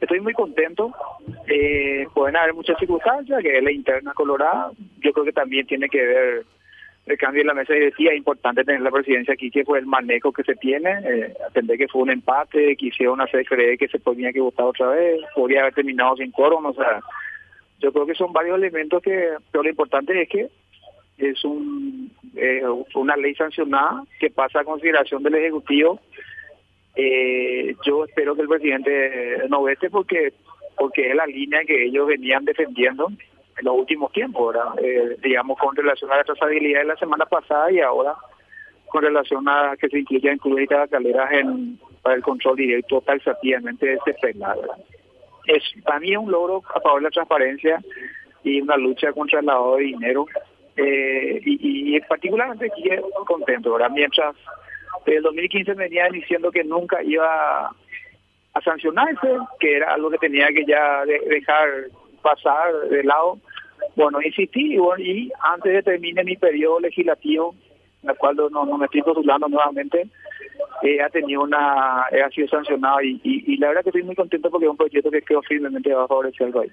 estoy muy contento. Eh, pueden haber muchas circunstancias, que es la interna colorada. Yo creo que también tiene que ver el cambio en la mesa directiva. Es importante tener la presidencia aquí, que fue el manejo que se tiene. Eh, atender que fue un empate, que hicieron una CFRE que se tenía que votar otra vez. Podría haber terminado sin quórum. O sea, yo creo que son varios elementos que, pero lo importante es que es un, eh, una ley sancionada que pasa a consideración del Ejecutivo. Eh, yo espero que el presidente no vete porque porque es la línea que ellos venían defendiendo en los últimos tiempos, eh, digamos con relación a la trazabilidad de la semana pasada y ahora con relación a que se incluya incluir caleras en para el control directo taxativamente de este penal. Es, para mí es un logro a favor de la transparencia y una lucha contra el lavado de dinero eh, y, y, particularmente aquí contento, ¿verdad? Mientras desde el 2015 me venían diciendo que nunca iba a sancionarse, que era algo que tenía que ya dejar pasar de lado. Bueno, insistí y, antes de termine mi periodo legislativo, en el cual no, no me estoy postulando nuevamente, eh, ha tenido una, ha sido sancionado y, y, y, la verdad que estoy muy contento porque es un proyecto que creo firmemente va a favorecer al país.